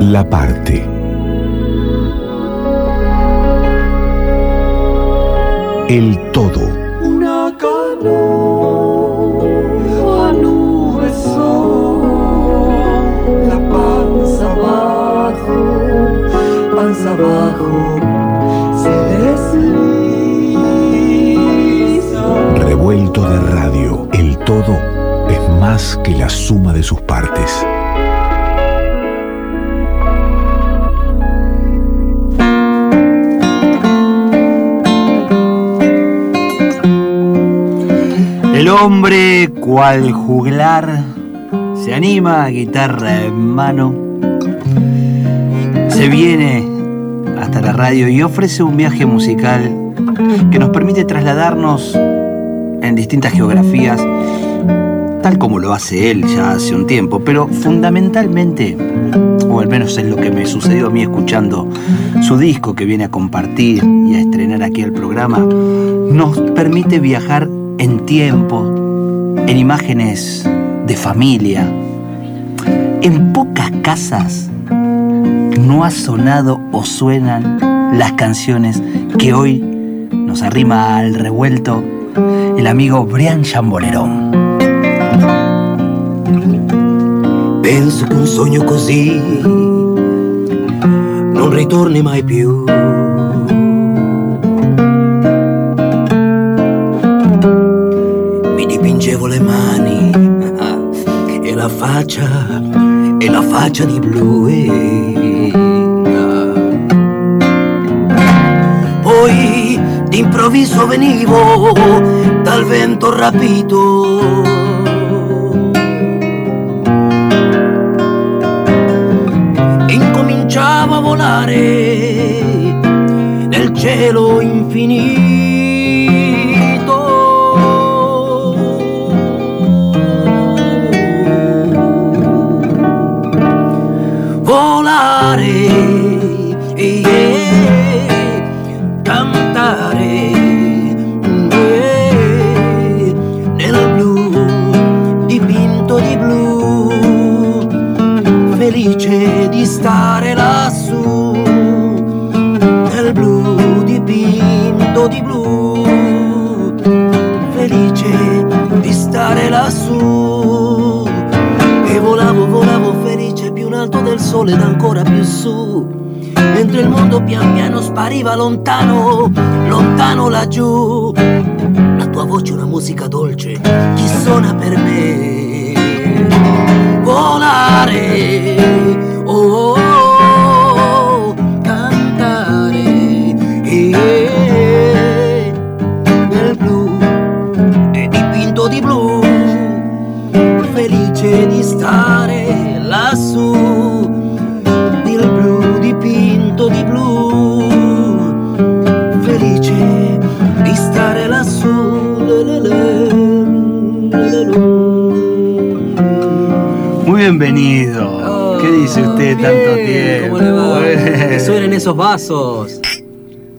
La parte. El todo. Una canoa, nube son, la panza abajo, panza abajo, se desliza. Revuelto de radio. El todo es más que la suma de sus partes. El hombre, cual juglar, se anima, guitarra en mano, se viene hasta la radio y ofrece un viaje musical que nos permite trasladarnos en distintas geografías, tal como lo hace él ya hace un tiempo, pero fundamentalmente, o al menos es lo que me sucedió a mí escuchando su disco que viene a compartir y a estrenar aquí el programa, nos permite viajar en tiempo, en imágenes de familia. En pocas casas no ha sonado o suenan las canciones que hoy nos arrima al revuelto el amigo Brian Chambolerón. Penso che un sogno così non ritorni mai più. Faccia, e la faccia di blu. Poi d'improvviso venivo dal vento rapito. incominciavo a volare nel cielo infinito. Sole ed ancora più su. Mentre il mondo pian piano spariva lontano lontano laggiù. La tua voce è una musica dolce chi suona per me? Volare le, le, le. Muy bienvenido. ¿Qué dice usted tanto Bien, tiempo? ¿Cómo le va? Que suenen esos vasos.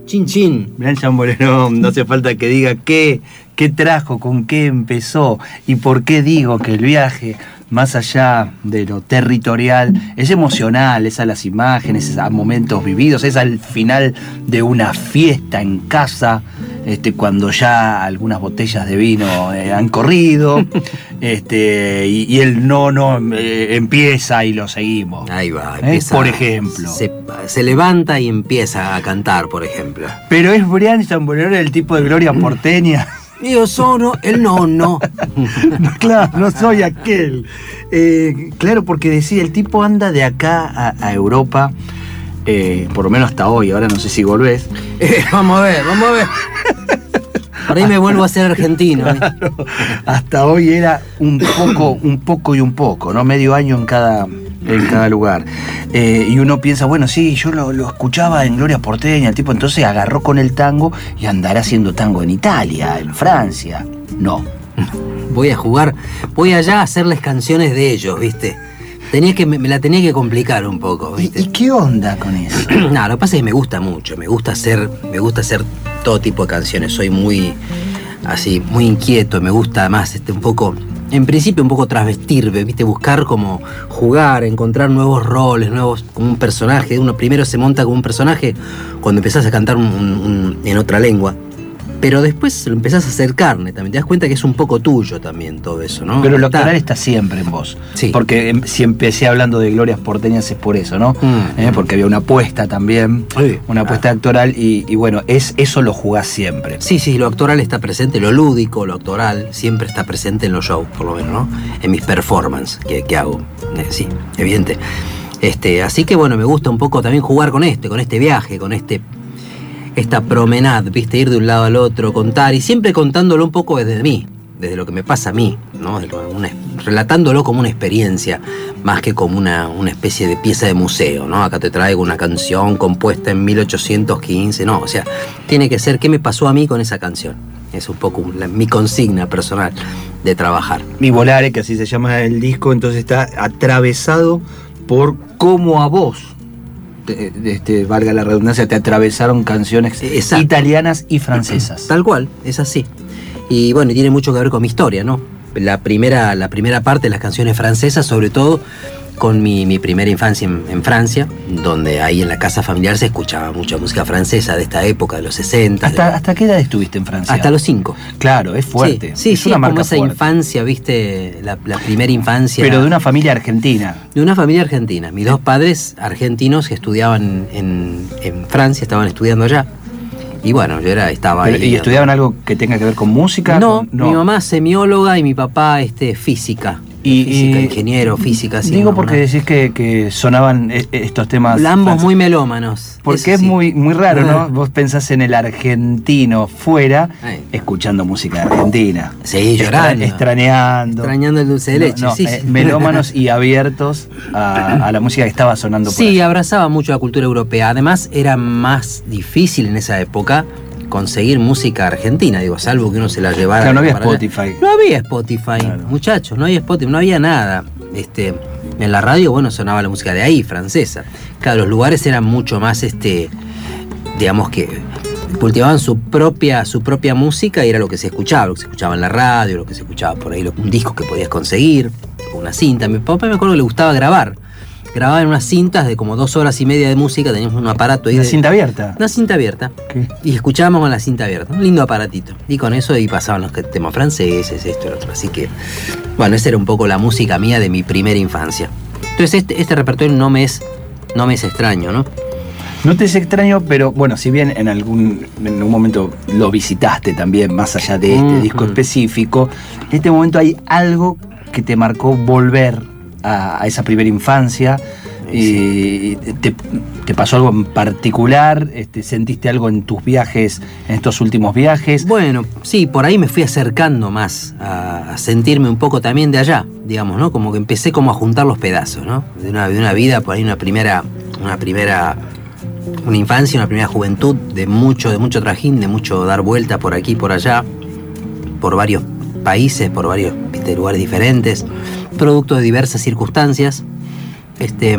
Chin chin. Brian Chambolerón, no hace falta que diga qué, qué trajo, con qué empezó y por qué digo que el viaje, más allá de lo territorial, es emocional, es a las imágenes, es a momentos vividos, es al final de una fiesta en casa, este, cuando ya algunas botellas de vino eh, han corrido, este, y, y el no, no eh, empieza y lo seguimos. Ahí va, ¿Eh? empieza. Por ejemplo. Se, se levanta y empieza a cantar, por ejemplo. Pero es Brian Chambolerón el tipo de gloria porteña. Io sono el nonno. No, claro, no soy aquel. Eh, claro, porque decía, el tipo anda de acá a, a Europa, eh, por lo menos hasta hoy, ahora no sé si volvés. Eh, vamos a ver, vamos a ver. Por ahí me vuelvo a ser argentino. ¿eh? Hasta hoy era un poco, un poco y un poco, ¿no? Medio año en cada, en cada lugar. Eh, y uno piensa, bueno, sí, yo lo, lo escuchaba en Gloria Porteña, el tipo entonces agarró con el tango y andará haciendo tango en Italia, en Francia. No. Voy a jugar, voy allá a hacerles canciones de ellos, ¿viste? Tenía que, me, me la tenía que complicar un poco, ¿Y, ¿viste? y qué onda con eso? No, lo que pasa es que me gusta mucho, me gusta hacer, me gusta hacer todo tipo de canciones, soy muy así, muy inquieto, me gusta más este un poco en principio un poco trasvestirme, ¿viste? Buscar como jugar, encontrar nuevos roles, nuevos, como un personaje. Uno primero se monta como un personaje cuando empezás a cantar un- un- en otra lengua. Pero después lo empezás a hacer carne también. Te das cuenta que es un poco tuyo también todo eso, ¿no? Pero lo Está- actoral está siempre en vos. Sí. Porque em, si empecé hablando de glorias porteñas es por eso, ¿no? Mm. Eh, Porque había una apuesta también, Sí. una apuesta actoral y, y bueno, es, eso lo jugás siempre. Sí, sí, lo actoral está presente, lo lúdico, lo actoral, siempre está presente en los shows, por lo menos, ¿no? En mis performances que, que hago. Eh, sí, evidente. Este, así que bueno, me gusta un poco también jugar con este, con este viaje, con este esta promenade, viste, ir de un lado al otro, contar, y siempre contándolo un poco desde mí, desde lo que me pasa a mí, ¿no? Relatándolo como una experiencia, más que como una, una especie de pieza de museo, ¿no? Acá te traigo una canción compuesta en 1815, no, o sea, tiene que ser qué me pasó a mí con esa canción. Es un poco mi consigna personal de trabajar. Mi Volare, que así se llama el disco, entonces está atravesado por cómo a vos, te- este, valga la redundancia, te atravesaron canciones Exacto. italianas y francesas. Tal cual, es así. Y bueno, tiene mucho que ver con mi historia, ¿no? La primera, la primera parte de las canciones francesas, sobre todo con mi, mi primera infancia en, en Francia, donde ahí en la casa familiar se escuchaba mucha música francesa de esta época, de los 60. ¿Hasta, de- ¿Hasta qué edad estuviste en Francia? hasta los 5. Claro, es fuerte. Sí, sí, es sí, una como esa fuerte. infancia, viste, la, la primera infancia. Pero de una familia argentina. de una familia argentina. Mis dos padres argentinos que estudiaban en, en Francia, estaban estudiando allá. Y bueno, yo era, estaba Pero- ahí. ¿Y estudiaban algo que tenga que ver con música? No, Con- mi mamá semióloga y mi papá este, física. Y- física, y- ingeniero, física, sí. Digo porque decís que, que sonaban eh, estos temas. Ambos muy melómanos. Porque es sí. muy, muy raro, ¿no? Vos pensás en el argentino fuera, Ay. escuchando música argentina. Sí, llorando. extrañando. Extrañando el dulce de leche, no, sí, eh, sí. melómanos y abiertos a, a la música que estaba sonando por Sí, allá. abrazaba mucho la cultura europea. Además, era más difícil en esa época conseguir música argentina, digo, salvo que uno se la llevara. Claro, no había allá. Spotify. No había Spotify, Claro. muchachos, no había Spotify, no había nada. Este, en la radio, bueno, sonaba la música de ahí, francesa. Claro, los lugares eran mucho más, este, digamos que cultivaban su propia, su propia música y era lo que se escuchaba, lo que se escuchaba en la radio, lo que se escuchaba por ahí, lo- un disco que podías conseguir, una cinta. Mi papá me acuerdo que le gustaba grabar. Grababa en unas cintas de como dos horas y media de música, teníamos un aparato ahí. Una de- cinta abierta. Una cinta abierta. ¿Qué? Y escuchábamos con la cinta abierta, un lindo aparatito. Y con eso ahí pasaban los temas franceses, esto y lo otro. Así que, bueno, esa era un poco la música mía de mi primera infancia. Entonces este, este repertorio no me es, no me es extraño, ¿no? No te es extraño, pero bueno, si bien en algún, en un momento lo visitaste también, más allá de este disco específico, en este momento hay algo que te marcó volver a, esa primera infancia. Te, pasó algo en particular? Este, ¿Sentiste algo en tus viajes, en estos últimos viajes? Bueno, sí, por ahí me fui acercando más a, sentirme un poco también de allá, digamos, ¿no? Como que empecé como a juntar los pedazos, ¿no? De una, una vida, por ahí una primera, una primera, una infancia, una primera juventud de mucho, de mucho trajín, de mucho dar vuelta por aquí, por allá, por varios países, por varios lugares diferentes, producto de diversas circunstancias. Este,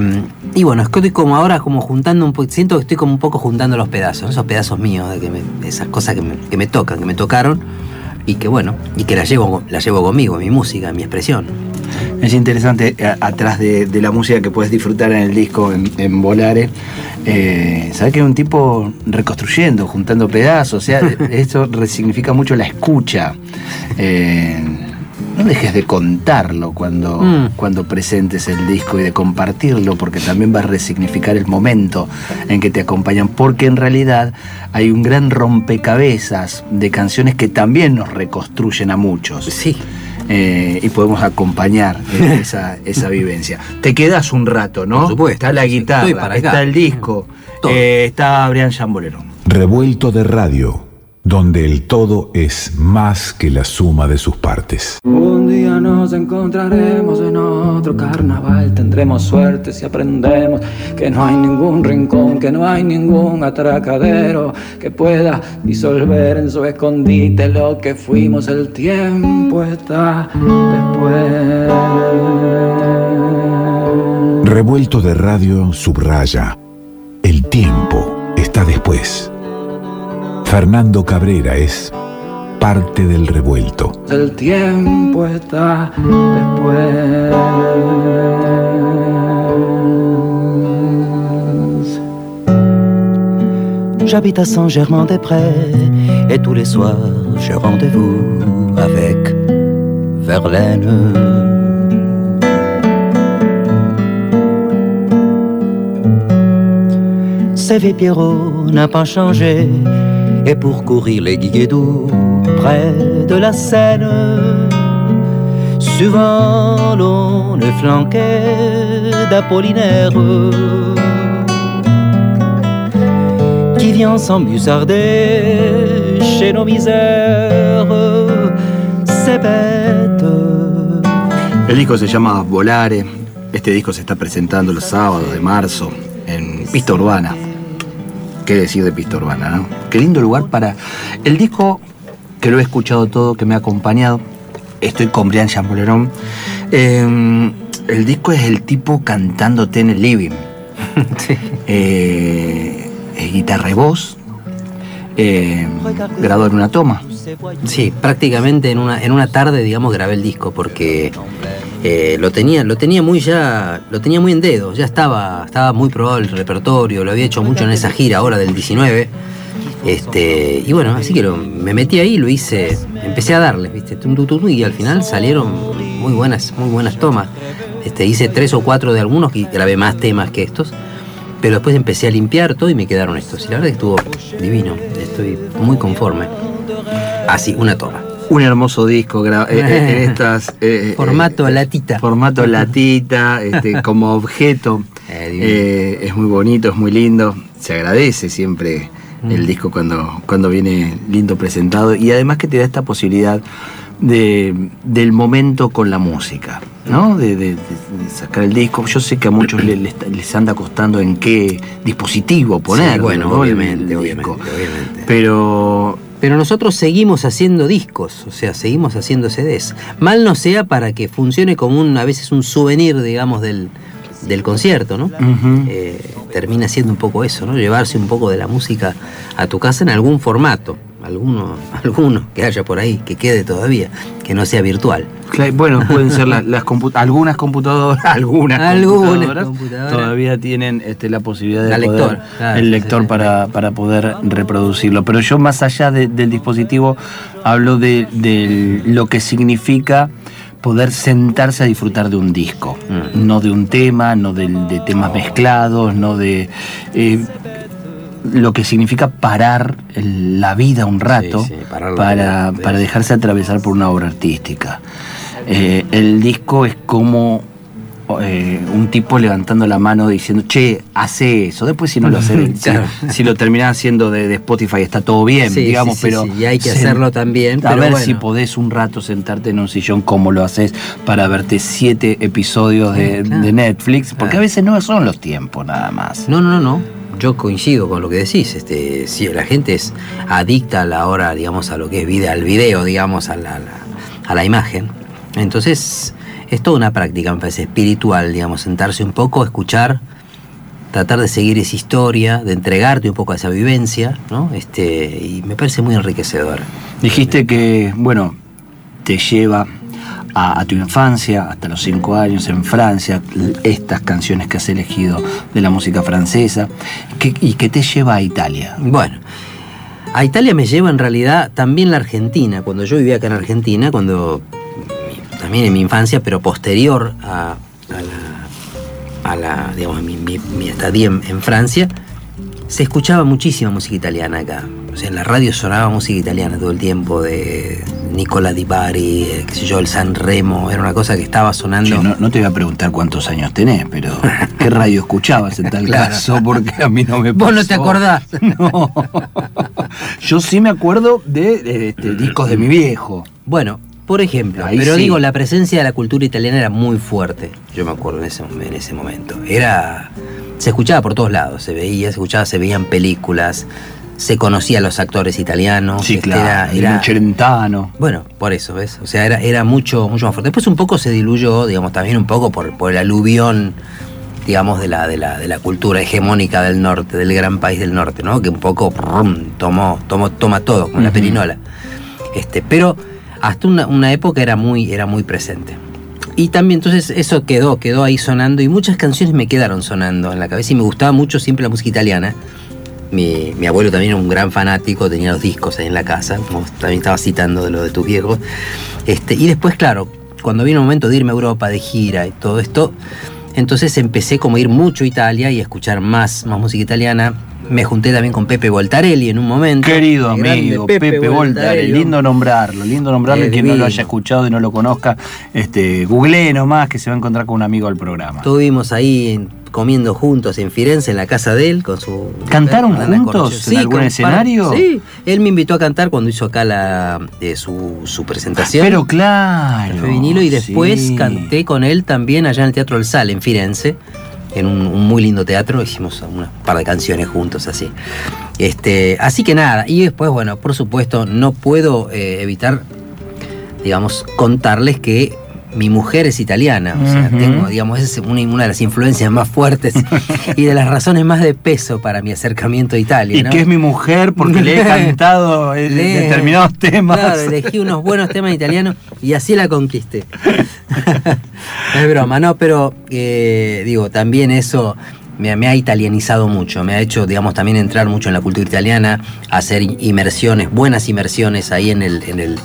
y bueno, es que estoy como ahora como juntando un poco, siento que estoy como un poco juntando los pedazos, esos pedazos míos, de que me- de esas cosas que me, que me tocan, que me tocaron, y que bueno, y que las llevo, las llevo conmigo, mi música, mi expresión. Es interesante, a- atrás de, de la música que puedes disfrutar en el disco, en, en Volare, eh, sabes que es un tipo reconstruyendo, juntando pedazos, o sea, eso resignifica mucho la escucha. Eh, no dejes de contarlo cuando, Mm. cuando presentes el disco y de compartirlo, porque también va a resignificar el momento en que te acompañan, porque en realidad hay un gran rompecabezas de canciones que también nos reconstruyen a muchos Sí, eh, y podemos acompañar esa, esa vivencia. Te quedas un rato, ¿no? Por supuesto, Está la guitarra, para está el disco, Todo. eh, está Brian Chambolero. Revuelto de radio, donde el todo es más que la suma de sus partes. Un día nos encontraremos en otro carnaval, tendremos suerte si aprendemos que no hay ningún rincón, que no hay ningún atracadero que pueda disolver en su escondite lo que fuimos. El tiempo está después. Revuelto de radio subraya. El tiempo está después. Fernando Cabrera es parte del revuelto. El tiempo está después. J'habite à Saint-Germain-des-Prés et tous les soirs j'ai rendez-vous avec Verlaine. Sévé Pierrot n'a pas changé et pour courir les guédous près de la Seine, souvent l'on est flanqué d'Apollinaire qui vient s'embusarder chez nos misères. C'est bête. El disco se llama Volare. Este disco se está presentando los sábados de marzo en Pista Urbana. ¿Qué decir de Pista Urbana, no? Qué lindo lugar para. El disco, que lo he escuchado todo, que me ha acompañado. Estoy con Brian Chambolerón. Eh, el disco es el tipo cantándote en el living. Eh, es guitarra y voz. Eh, grabado en una toma. Sí, prácticamente en una, en una tarde, digamos, grabé el disco porque eh, lo tenía, lo tenía muy ya, lo tenía muy en dedo, ya estaba, estaba muy probado el repertorio, lo había hecho mucho en esa gira ahora del 19. Este, y bueno, así que lo- me metí ahí, lo hice, empecé a darle, ¿viste? Y al final salieron muy buenas, muy buenas tomas. Este, hice tres o cuatro de algunos y grabé más temas que estos. Pero después empecé a limpiar todo y me quedaron estos. Y la verdad que estuvo divino. Estoy muy conforme. Así, una toma. Un hermoso disco eh, eh, en estas. eh, Formato eh, latita. Formato latita, este, como objeto. Eh, es muy bonito, es muy lindo. Se agradece siempre Mm. el disco cuando, cuando viene lindo presentado. Y además que te da esta posibilidad de, del momento con la música, ¿no? De, de- de- de sacar el disco. Yo sé que a muchos le- les, les anda costando en qué dispositivo poner. Sí, bueno, obviamente, obviamente, obviamente. Pero Pero nosotros seguimos haciendo discos, o sea, seguimos haciendo CDs. Mal no sea para que funcione como un, a veces un souvenir, digamos, del, del concierto, ¿no? Eh, termina siendo un poco eso, ¿no? Llevarse un poco de la música a tu casa en algún formato, alguno, alguno que haya por ahí, que quede todavía, que no sea virtual. Bueno, pueden ser las, las algunas computadoras, algunas, Algunas computadoras, computadoras. todavía tienen este, la posibilidad de La poder- lector, claro, el lector sí, sí. para, para poder reproducirlo. Pero yo más allá de- del dispositivo hablo de, de lo que significa poder sentarse a disfrutar de un disco, Mm. no de un tema, no de, temas mezclados, no de eh, lo que significa parar el- la vida un rato Sí, sí, para, para dejarse atravesar por una obra artística. Eh, el disco es como eh, un tipo levantando la mano diciendo, che, hace eso. Después si no lo hace, si, Claro. si lo terminás haciendo de, de Spotify está todo bien, Sí, digamos, sí, pero... sí, y hay que hacerlo también, A pero ver bueno. si podés un rato sentarte en un sillón como lo haces para verte siete episodios de, Claro. de Netflix, porque a veces no son los tiempos nada más. No, no, no, no. Yo coincido con lo que decís. Este, si la gente es adicta a la hora, digamos, a lo que es vida, al video, digamos, a la, a la- a la imagen. Entonces, es toda una práctica, me parece, espiritual, digamos, sentarse un poco, escuchar, tratar de seguir esa historia, de entregarte un poco a esa vivencia, ¿no? Este, y me parece muy enriquecedor. Dijiste que, bueno, te lleva a, a tu infancia, hasta los cinco años en Francia, estas canciones que has elegido de la música francesa, que- y que te lleva a Italia. Bueno, a Italia me lleva en realidad también la Argentina. Cuando yo vivía acá en Argentina, cuando también en mi infancia, pero posterior a, a la, a la, digamos, mi, mi- mi estadía en, en Francia, se escuchaba muchísima música italiana acá. O sea, en la radio sonaba música italiana todo el tiempo, de Nicola Di Bari, eh, qué sé yo, el San Remo, era una cosa que estaba sonando. No, no te voy a preguntar cuántos años tenés, pero ¿qué radio escuchabas en tal Claro. caso? Porque a mí no me Vos no pasó. te acordás. No. Yo sí me acuerdo de, de, este, discos de mi viejo. Bueno, por ejemplo, Ahí pero sí. digo, la presencia de la cultura italiana era muy fuerte, yo me acuerdo en ese, en ese momento. Era. Se escuchaba por todos lados, se veía, se escuchaba, se veían películas, se conocía a los actores italianos. Sí, este, claro. era- el era- Celentano. bueno, por eso, ¿ves? O sea, era, era mucho, mucho más fuerte. Después un poco se diluyó, digamos, también un poco por, por el aluvión, digamos, de la, de, la, de la cultura hegemónica del norte, del gran país del norte, ¿no? Que un poco brum, tomó, tomó, toma todo, como la Ujú. perinola. Este, pero hasta una, una época era muy, era muy presente. Y también entonces eso quedó, quedó ahí sonando y muchas canciones me quedaron sonando en la cabeza y me gustaba mucho siempre la música italiana. Mi, mi abuelo también era un gran fanático, tenía los discos ahí en la casa, como también estaba citando de lo de tus viejos. Este, y después, claro, cuando vino el momento de irme a Europa de gira y todo esto, entonces empecé como a ir mucho a Italia y escuchar más, más música italiana. Me junté también con Pepe Voltarelli en un momento. Querido El amigo, Pepe, Voltarelli, lindo nombrarlo, lindo nombrarlo, y quien no lo haya escuchado y no lo conozca, este, googlee nomás que se va a encontrar con un amigo del programa. Estuvimos ahí en- comiendo juntos en Firenze, en la casa de él, con su... ¿Cantaron juntos en algún con- escenario? Sí, él me invitó a cantar cuando hizo acá la, eh, su, su presentación. Pero claro. Fue vinilo y después sí. canté con él también allá en el Teatro del Sal, en Firenze, en un, muy lindo teatro, hicimos un par de canciones juntos así. Este, así que nada, y después, bueno, por supuesto, no puedo eh, evitar, digamos, contarles que mi mujer es italiana, o sea, tengo, digamos, es una, una de las influencias más fuertes y de las razones más de peso para mi acercamiento a Italia. Y ¿no? que es mi mujer porque le he cantado eh, Le- determinados temas. Claro, elegí unos buenos temas italianos y así la conquisté. No es broma, no, pero eh, digo, también eso me, me ha italianizado mucho, me ha hecho, digamos, también entrar mucho en la cultura italiana, hacer inmersiones, buenas inmersiones ahí en el, en el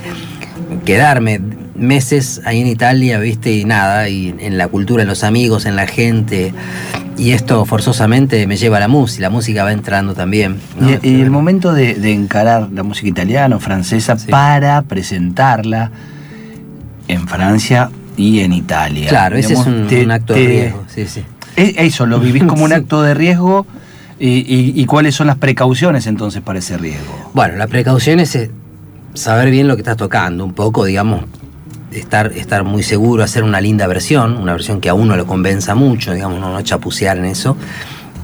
quedarme meses ahí en Italia, viste, y nada, y en la cultura, en los amigos, en la gente. Y esto forzosamente me lleva a la música, la música va entrando también. ¿no? Y, y el momento de, de encarar la música italiana o francesa Sí. para presentarla en Francia y en Italia. Claro, ese es Digamos, un, te- un acto de riesgo, sí, sí. Eso, lo vivís como un Sí. acto de riesgo. Y, y- y cuáles son las precauciones entonces para ese riesgo? Bueno, la precaución es eh, saber bien lo que estás tocando, un poco, digamos, estar, estar muy seguro, hacer una linda versión, una versión que a uno lo convenza mucho, digamos, no, no en eso.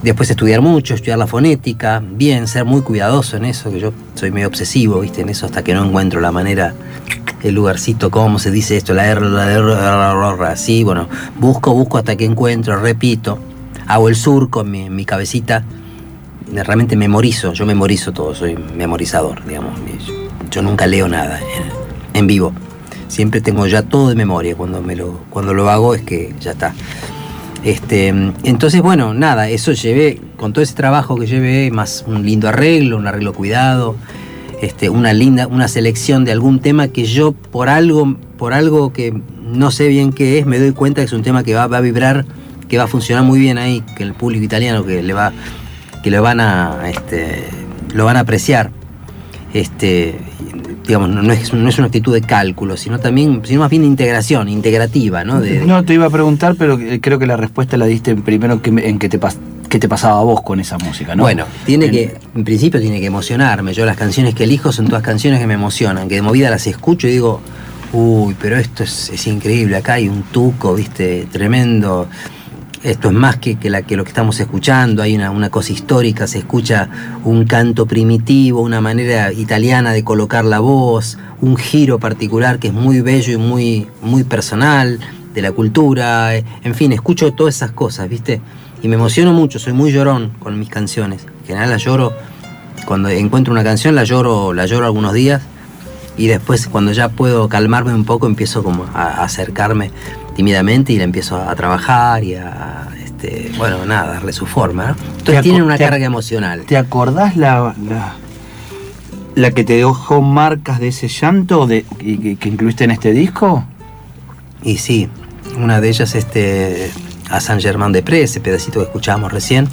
Después estudiar mucho, estudiar la fonética, bien, ser muy cuidadoso en eso, que yo soy medio obsesivo, viste, en eso hasta que no encuentro la manera, el lugarcito, cómo se dice esto, la R, la R, la R, la R, así, bueno, busco, busco hasta que encuentro, repito, hago el surco en mi, mi cabecita, realmente memorizo, yo memorizo todo, soy memorizador, digamos. Yo, yo nunca leo nada en, en vivo. Siempre tengo ya todo de memoria. Cuando, me lo, cuando lo hago es que ya está. Este, entonces, bueno, nada, eso llevé, con todo ese trabajo que llevé, más un lindo arreglo, un arreglo cuidado, este, una linda, una selección de algún tema que yo por algo, por algo que no sé bien qué es, me doy cuenta que es un tema que va, va a vibrar, que va a funcionar muy bien ahí, que el público italiano que le va, que lo van a, este, lo van a apreciar. Este, digamos, no, no es, no es una actitud de cálculo, sino también, sino más bien de integración, integrativa, ¿no? De- No te iba a preguntar, pero eh, creo que la respuesta la diste primero que, en que te, pas- qué te pasaba a vos con esa música, ¿no? Bueno, tiene En- que, en principio tiene que emocionarme. Yo las canciones que elijo son todas canciones que me emocionan, que de movida las escucho y digo, uy, pero esto es, es increíble, acá hay un tuco, viste, tremendo. Esto es más que, que la, que lo que estamos escuchando, hay una, una cosa histórica, se escucha un canto primitivo, una manera italiana de colocar la voz, un giro particular que es muy bello y muy, muy personal de la cultura, eh, en fin, escucho todas esas cosas, ¿viste? Y me emociono mucho, soy muy llorón con mis canciones. En general la lloro, cuando encuentro una canción la lloro, la lloro algunos días y después cuando ya puedo calmarme un poco empiezo como a, a acercarme tímidamente y la empiezo a, trabajar y a, este, bueno, nada, darle su forma. Entonces tienen una carga emocional. ¿Te acordás la, la, la que te dejó marcas de ese llanto de, que, que incluiste en este disco? Y sí, una de ellas este, a San Germán de Prés, ese pedacito que escuchábamos recién.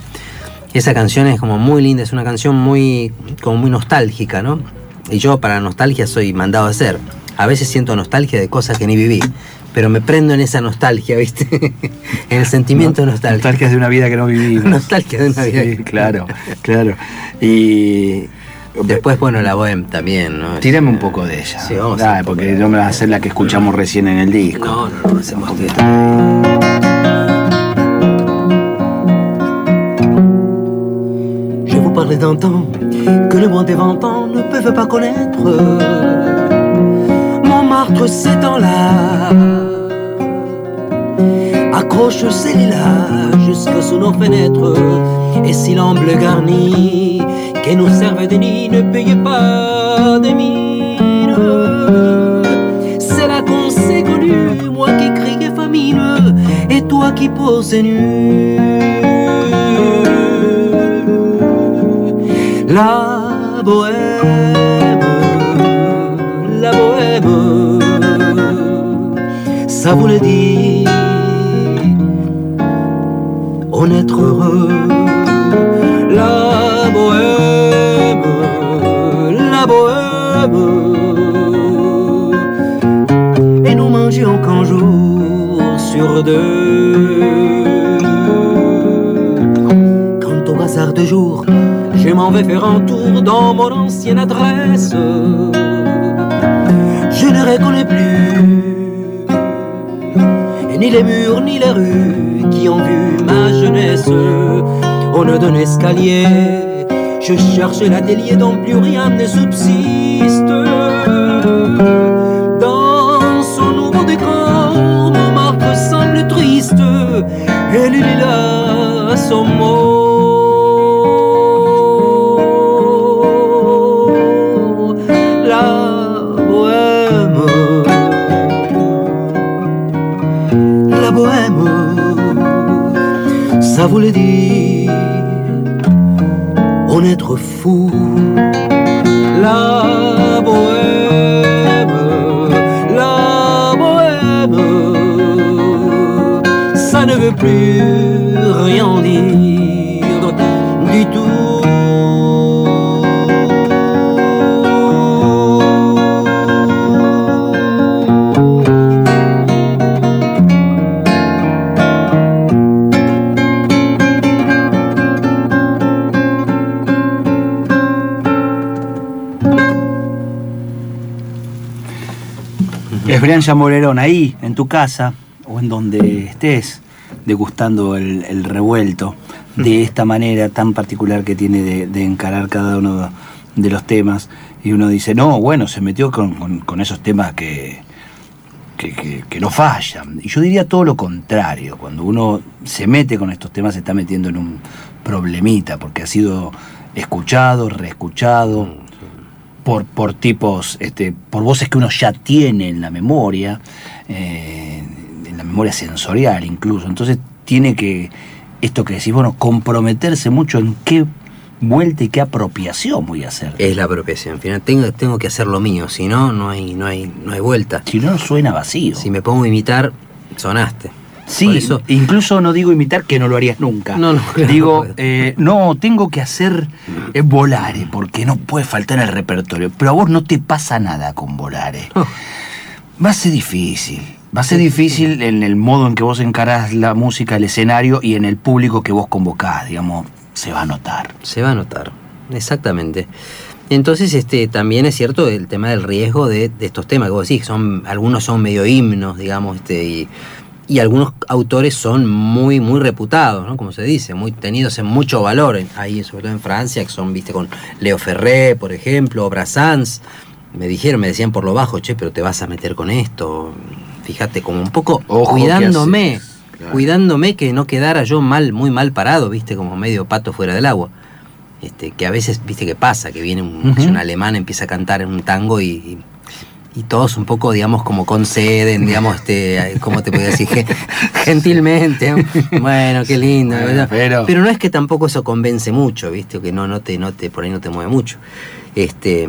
Esa canción es como muy linda, es una canción muy, como muy nostálgica, ¿no? Y yo para nostalgia soy mandado a hacer. A veces siento nostalgia de cosas que ni viví, pero me prendo en esa nostalgia, ¿viste? en el sentimiento de nostalgia. Nostalgias de una vida que no vivimos. Nostalgia de una vida Sí, que- claro, claro. Y Después, bueno, la Bohem también, ¿no? tírame un poco de ella. Sí, vamos Dale, porque no me vas a hacer la que escuchamos recién en el disco. No, no, no, hacemos Je vous parlais d'un temps que le moins des vingt ans ne peuvent pas connaître. Montmartre, ces temps-là, accroche ses lilas jusque sous nos fenêtres. Et si l'amble garni qui nous servait de nid ne payait pas des mines, C'est là qu'on s'est connu, moi qui criais famine et toi qui posais nu. La bohème, ça voulait dire on être heureux. La bohème, la bohème. Et nous mangions qu'un jour sur deux. Quant au hasard de jour, je m'en vais faire un tour dans mon ancienne adresse. Je ne reconnais plus ni les murs ni les rues qui ont vu ma jeunesse. Au nœud d'un escalier, je cherchais l'atelier dont plus rien ne subsiste. Dans son nouveau décor, mon marque semble triste et le lilas son mot. Ça voulait dire on être fou. La bohème, la bohème, ça ne veut plus rien dire Es Brian Chamorerón ahí, en tu casa o en donde estés, degustando el, el revuelto de esta manera tan particular que tiene de, de encarar cada uno de los temas. Y uno dice, no, bueno, se metió con, con- con esos temas que, que, que- que no fallan. Y yo diría todo lo contrario. Cuando uno se mete con estos temas se está metiendo en un problemita, porque ha sido escuchado, reescuchado, por, por tipos, este, por voces que uno ya tiene en la memoria, eh, en la memoria sensorial incluso. Entonces tiene que, esto que decís, bueno, comprometerse mucho en qué vuelta y qué apropiación voy a hacer. Es la apropiación. Al final tengo, tengo que hacer lo mío, si no, no hay, no hay, no hay vuelta. Si no, suena vacío. Si me pongo a imitar, sonaste. Sí, eso, incluso no digo imitar que no lo harías nunca. No, no, claro, digo, no eh, no, tengo que hacer eh, volare, porque no puede faltar en el repertorio. Pero a vos no te pasa nada con volare. Oh. Va a ser difícil. Va a ser difícil en el modo en que vos encarás la música, el escenario y en el público que vos convocás, digamos, se va a notar. se va a notar. Exactamente. Entonces, este, también es cierto el tema del riesgo de, de estos temas que vos decís, son, algunos son medio himnos, digamos, este, y, y algunos autores son muy, muy reputados, ¿no? Como se dice, muy tenidos en mucho valor, ahí sobre todo en Francia, que son, viste, con Leo Ferré, por ejemplo, Brassens. Me dijeron, me decían por lo bajo, che, pero te vas a meter con esto. Fíjate, como un poco Ojo, ¿qué cuidándome? Claro. cuidándome que no quedara yo mal, muy mal parado, viste, como medio pato fuera del agua. Este, que a veces, viste que pasa, que viene un, Ujú. un alemán, empieza a cantar en un tango y, y, y todos un poco, digamos, como conceden, digamos, este, ¿cómo te podría decir? Gen- Gentilmente. ¿no? Bueno, qué lindo. Bueno, ¿verdad? pero- no es que tampoco eso convence mucho, viste, o que no, no te, no te, por ahí no te mueve mucho. Este,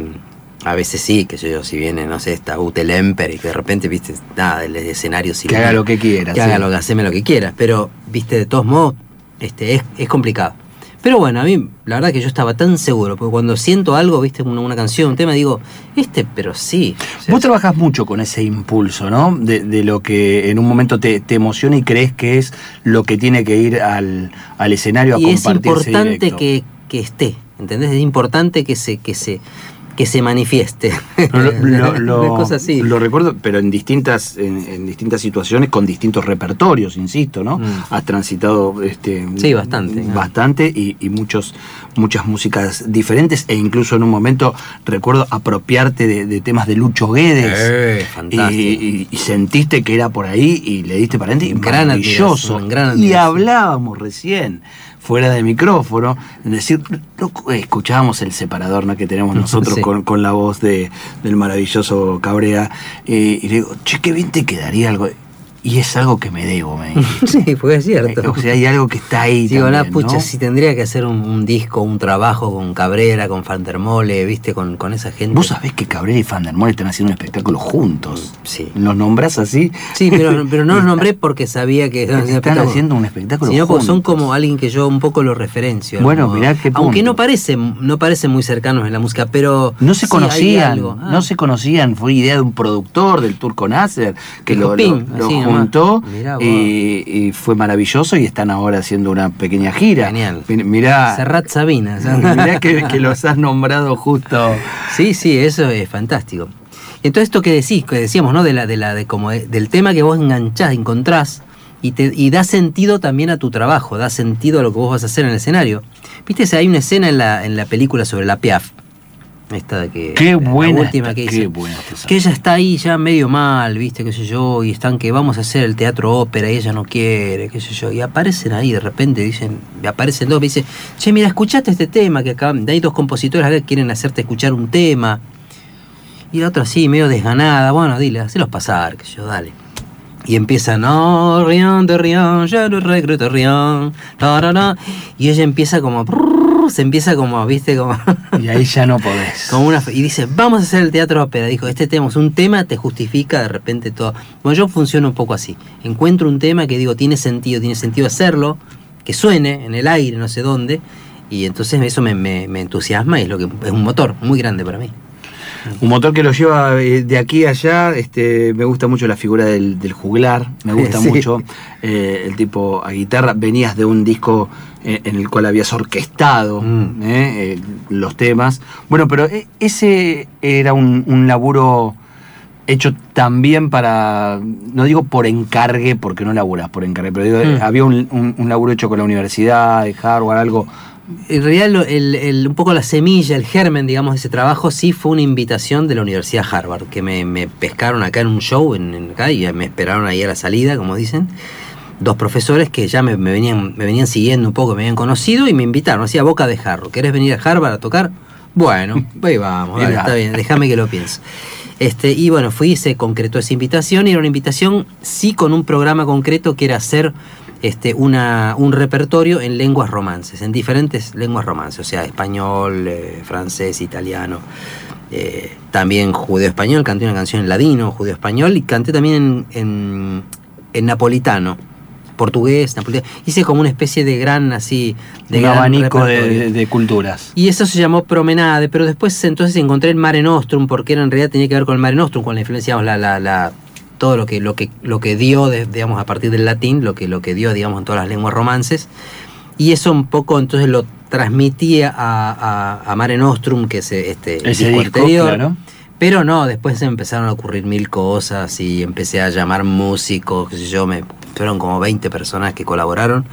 a veces sí, que yo, si viene, no sé, esta Ute Lemper y que de repente, viste, nada, del escenario sí Que haga lo que quiera. que sí. haga lo que haceme lo que quieras, pero viste, de todos modos, este, es, es complicado. Pero bueno, a mí la verdad que yo estaba tan seguro, porque cuando siento algo, viste, una, una canción, un tema, digo, este, pero sí. O sea, Vos trabajás mucho con ese impulso, ¿no? De, de lo que en un momento te, te emociona y crees que es lo que tiene que ir al, al escenario a y es importante directo. que, que esté, ¿entendés? Es importante que se, que se, que se manifieste. Lo, lo- lo- Una cosa así. lo recuerdo, pero en distintas, en, en distintas situaciones, con distintos repertorios, insisto, ¿no? Mm. Has transitado este, Sí, bastante, bastante y, y muchos, muchas músicas diferentes, e incluso en un momento recuerdo apropiarte de, de temas de Lucho Guedes. Eh, Y, fantástico. y- y sentiste que era por ahí y le diste para adelante. Gran maravilloso. gran y hablábamos recién. Fuera de micrófono, en decir, loco, eh, escuchábamos el separador ¿no? que tenemos nosotros Sí. con, con la voz de, del maravilloso Cabrea, eh, y le digo, che, qué bien te quedaría algo. Y es algo que me debo, me. Sí, fue cierto. O sea, hay algo que está ahí. Digo, también, la pucha, ¿no? si tendría que hacer un, un disco, un trabajo con Cabrera, con Fantermole, viste, con, con esa gente. Vos sabés que Cabrera y Fandermole están haciendo un espectáculo juntos. Sí. ¿Los nombrás así? Sí, pero, pero no los nombré porque sabía que estaban haciendo Están haciendo un espectáculo Sino porque son juntos. como alguien que yo un poco lo referencio. Bueno, mirá qué Aunque punto. no parecen, no parecen muy cercanos en la música, pero. No se sí conocían. Ah, no se conocían, fue idea de un productor del Turco Nasser que Dijo, lo, lo- lo nomás. Juntó y, fue maravilloso y están ahora haciendo una pequeña gira. Genial. Mi- Mirá, Serrat Sabina. mirá que, que los has nombrado justo. Sí, sí, eso es fantástico. Entonces esto que decís, que decíamos, ¿no? De la, de la, de como de- del tema que vos enganchás, encontrás, y te, y da sentido también a tu trabajo, da sentido a lo que vos vas a hacer en el escenario. Viste, hay una escena en la, en la película sobre la Piaf. Esta de que. Qué la buena última que qué buena. Que ella está ahí ya medio mal, viste, qué sé yo, y están que vamos a hacer el teatro ópera y ella no quiere, qué sé yo, y aparecen ahí de repente, dicen, aparecen dos, me dicen, che, mira, escuchaste este tema que acá, hay dos compositores acá que quieren hacerte escuchar un tema. Y la otra así, medio desganada, bueno, dile, hacelos pasar, qué sé yo, dale. Y empieza, no, Rion de Rion, ya no recruto ra", y ella empieza como, se empieza como, viste, como... Y ahí ya no podés. Como una, y dice, vamos a hacer el teatro ópera. Dijo, este tema es un tema, te justifica de repente todo. Bueno, yo funciono un poco así. Encuentro un tema que digo, tiene sentido, tiene sentido hacerlo, que suene en el aire, no sé dónde. Y entonces eso me, me- me entusiasma y es, lo que, es un motor muy grande para mí. Un motor que lo lleva eh, de aquí a allá. Este, me gusta mucho la figura del, del juglar. Me gusta Sí. mucho eh, el tipo a guitarra. Venías de un disco en el cual habías orquestado Mm. eh, eh, los temas. Bueno, pero eh, ese era un, un laburo hecho también para, no digo por encargue, porque no laburas por encargue, pero digo, Mm. había un, un- un laburo hecho con la universidad, de Harvard, algo. En realidad, el- el- un poco la semilla, el germen, digamos, de ese trabajo, sí fue una invitación de la Universidad Harvard, que me, me pescaron acá en un show, en, en acá, y me esperaron ahí a la salida, como dicen. Dos profesores que ya me, me venían, me venían siguiendo un poco, me habían conocido y me invitaron, hacía boca de jarro. ¿Querés venir a Harvard a tocar? Bueno, ahí vamos, está bien, déjame que lo piense. Este, y bueno, fui, se concretó esa invitación y era una invitación sí con un programa concreto que era hacer este, una, un repertorio en lenguas romances, en diferentes lenguas romances, o sea, español, eh, francés, italiano, eh, también judeo-español, canté una canción en ladino, judeo-español y canté también en, en- en napolitano, portugués, napolitano. Hice como una especie de gran así, de un gran abanico de, repertorio. de- de culturas. Y eso se llamó Promenade, pero después entonces encontré el Mare Nostrum, porque era, en realidad tenía que ver con el Mare Nostrum, con la influencia, la, la, la- todo lo que, lo que, lo que dio, de- digamos, a partir del latín, lo que, lo que dio, digamos, en todas las lenguas romances. Y eso un poco entonces lo transmitía a, a, a Mare Nostrum, que es este Ese disco, claro. Pero no, después empezaron a ocurrir mil cosas y empecé a llamar músicos, qué sé yo, me, fueron como 20 personas que colaboraron.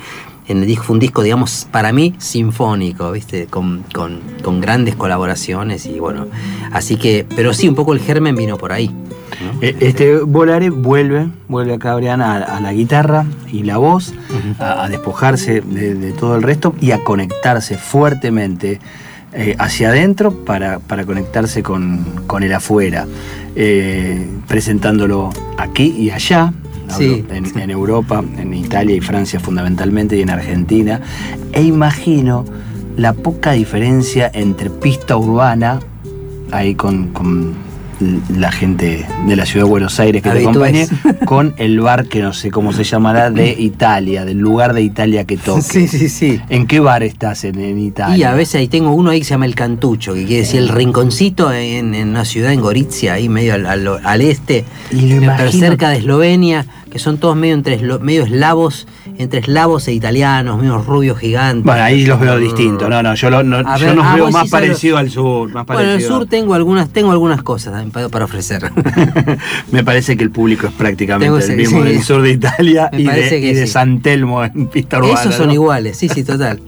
En el disco fue un disco, digamos, para mí sinfónico, ¿viste? Con, con, con grandes colaboraciones y bueno, así que, pero sí, un poco el germen vino por ahí. ¿no? Eh, Este Volare vuelve, vuelve acá Briana a, a la guitarra y la voz, a, a despojarse de, de todo el resto y a conectarse fuertemente eh, hacia adentro para, para conectarse con, con el afuera, eh, presentándolo aquí y allá. Sí, en, sí. en Europa, en Italia y Francia fundamentalmente y en Argentina. E imagino la poca diferencia entre pista urbana, ahí con, con la gente de la ciudad de Buenos Aires que te acompañe, con el bar que no sé cómo se llamará de Italia, del lugar de Italia que toque. Sí, sí, sí. ¿En qué bar estás en, en Italia? Y a veces ahí tengo uno ahí que se llama El Cantucho, que quiere decir el rinconcito en, en una ciudad en Gorizia, ahí medio al, al- al este, Y pero cerca de Eslovenia, que son todos medio entre medio eslavos, entre eslavos e italianos, medio rubios gigantes. Bueno, ahí los veo distintos. No, no, yo, lo- no, yo ver, los ah, veo más sí sabes parecido al sur. Más Bueno, en el sur tengo algunas, tengo algunas cosas también para, para ofrecer. Me parece que el público es prácticamente el mismo sí. del sur de Italia Me y de, y de. San Telmo en pista urbana. Esos son ¿no? iguales, sí, sí, total.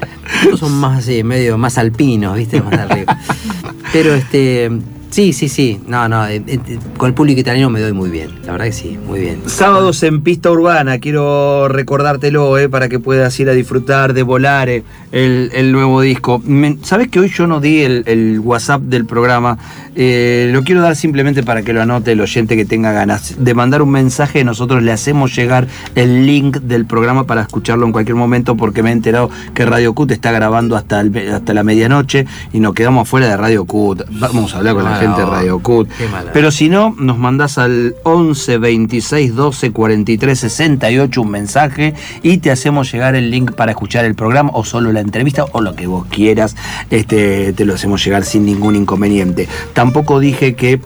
Estos son más así, medio más alpinos, ¿viste? Más arriba. Pero este. Sí, sí, sí. No, no. eh, eh, con el público italiano me doy muy bien. La verdad que sí, muy bien. Sábados en pista urbana, quiero recordártelo, eh, para que puedas ir a disfrutar de Volare, el, el nuevo disco. Me- ¿Sabes que hoy yo no di el, el WhatsApp del programa? Eh, lo quiero dar simplemente para que lo anote el oyente que tenga ganas de mandar un mensaje. Nosotros le hacemos llegar el link del programa para escucharlo en cualquier momento, porque me he enterado que Radio Cut está grabando hasta, el hasta la medianoche y nos quedamos fuera de Radio Cut. Vamos a hablar con la Mala gente de. Radio Cut. Pero si no, nos mandás al 11 26 12 43 68 un mensaje y te hacemos llegar el link para escuchar el programa o solo la entrevista o lo que vos quieras. Este, te lo hacemos llegar sin ningún inconveniente. Tampoco dije que.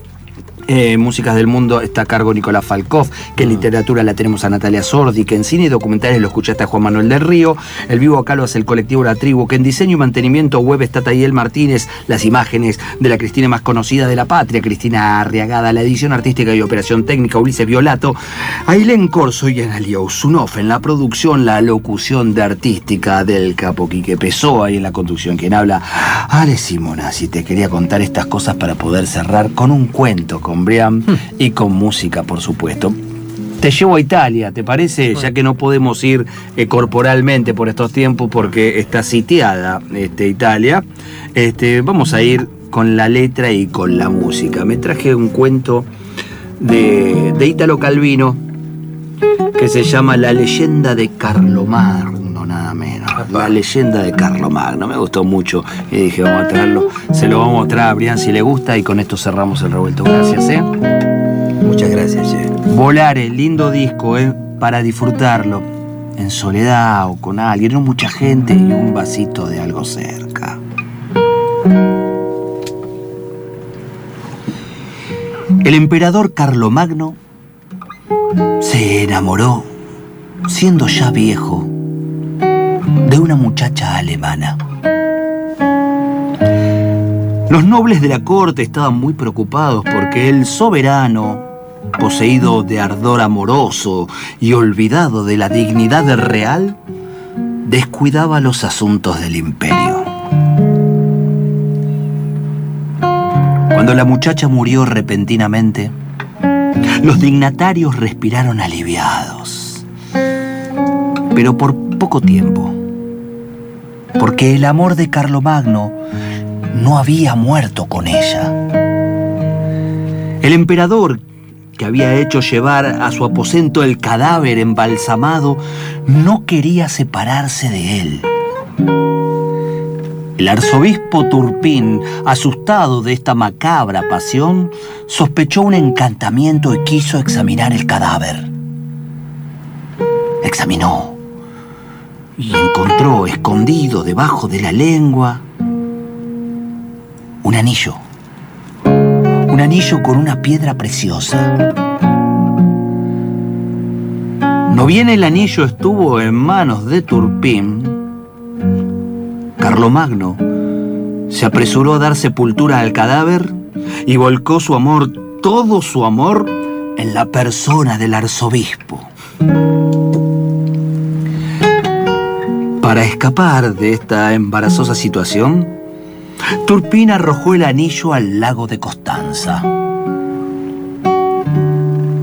Eh, Músicas del Mundo está a cargo Nicolás Falkov, que en literatura la tenemos a Natalia Sordi, que en cine y documentales lo escuchaste a Juan Manuel del Río, el vivo acá lo hace el colectivo La Tribu, que en diseño y mantenimiento web está Tayel Martínez, las imágenes de la Cristina más conocida de la patria, Cristina Arriagada, la edición artística y operación técnica Ulises Violato, Ailén Corso y Analia Usunov en la producción, la locución de artística del capo Quique Pessoa y en la conducción quien habla, Ale Simona, si te quería contar estas cosas para poder cerrar con un cuento, con Brian y con música, por supuesto. Te llevo a Italia, ¿te parece? Ya que no podemos ir eh, corporalmente por estos tiempos porque está sitiada este, Italia. Este, vamos a ir con la letra y con la música. Me traje un cuento de, de Italo Calvino que se llama La leyenda de Carlomagno, nada menos. La leyenda de Carlomagno. Me gustó mucho y dije, vamos a traerlo. Se lo vamos a mostrar a Brian si le gusta y con esto cerramos el revuelto. Gracias, ¿eh? Muchas gracias, Che. Volare, lindo disco, ¿eh? Para disfrutarlo. En soledad o con alguien, no mucha gente y un vasito de algo cerca. El emperador Carlomagno se enamoró, siendo ya viejo, una muchacha alemana. Los nobles de la corte estaban muy preocupados porque el soberano, poseído de ardor amoroso y olvidado de la dignidad real, descuidaba los asuntos del imperio. Cuando la muchacha murió repentinamente, los dignatarios respiraron aliviados, pero por poco tiempo, porque el amor de Carlomagno no había muerto con ella. El emperador, que había hecho llevar a su aposento el cadáver embalsamado, no quería separarse de él. El arzobispo Turpín, asustado de esta macabra pasión, sospechó un encantamiento y quiso examinar el cadáver. Examinó y encontró escondido debajo de la lengua un anillo. Un anillo con una piedra preciosa. No bien el anillo estuvo en manos de Turpín, Carlomagno se apresuró a dar sepultura al cadáver y volcó su amor, todo su amor, en la persona del arzobispo. Para escapar de esta embarazosa situación, Turpín arrojó el anillo al lago de Costanza.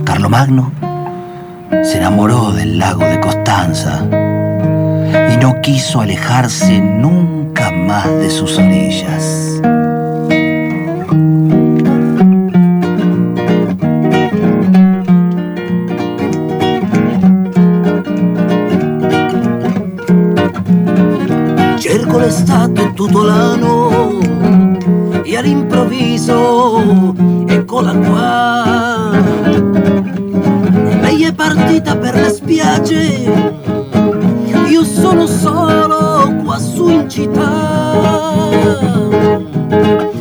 Carlomagno se enamoró del lago de Costanza y no quiso alejarse nunca más de sus orillas. L'anno e all'improvviso eccola qua. Lei è partita per le spiagge, io sono solo qua su in città.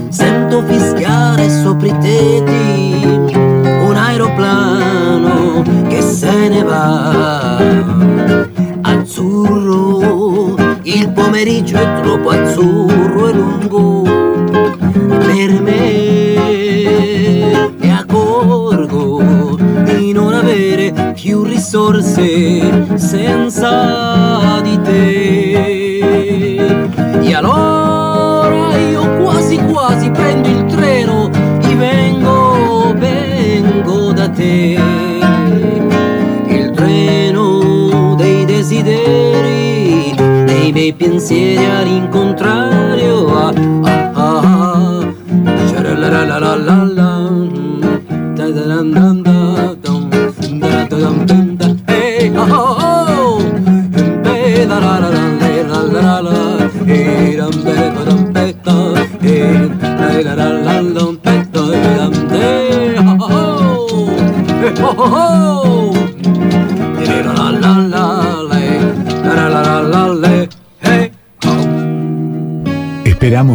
Sento fischiare sopra i tetti un aeroplano che se ne va. Azzurro, il pomeriggio è troppo azzurro porgo per me e accorgo di non avere più risorse senza di te. E allora io quasi quasi prendo il treno e vengo, vengo da te. Il treno dei desideri, dei miei pensieri a rincontrare.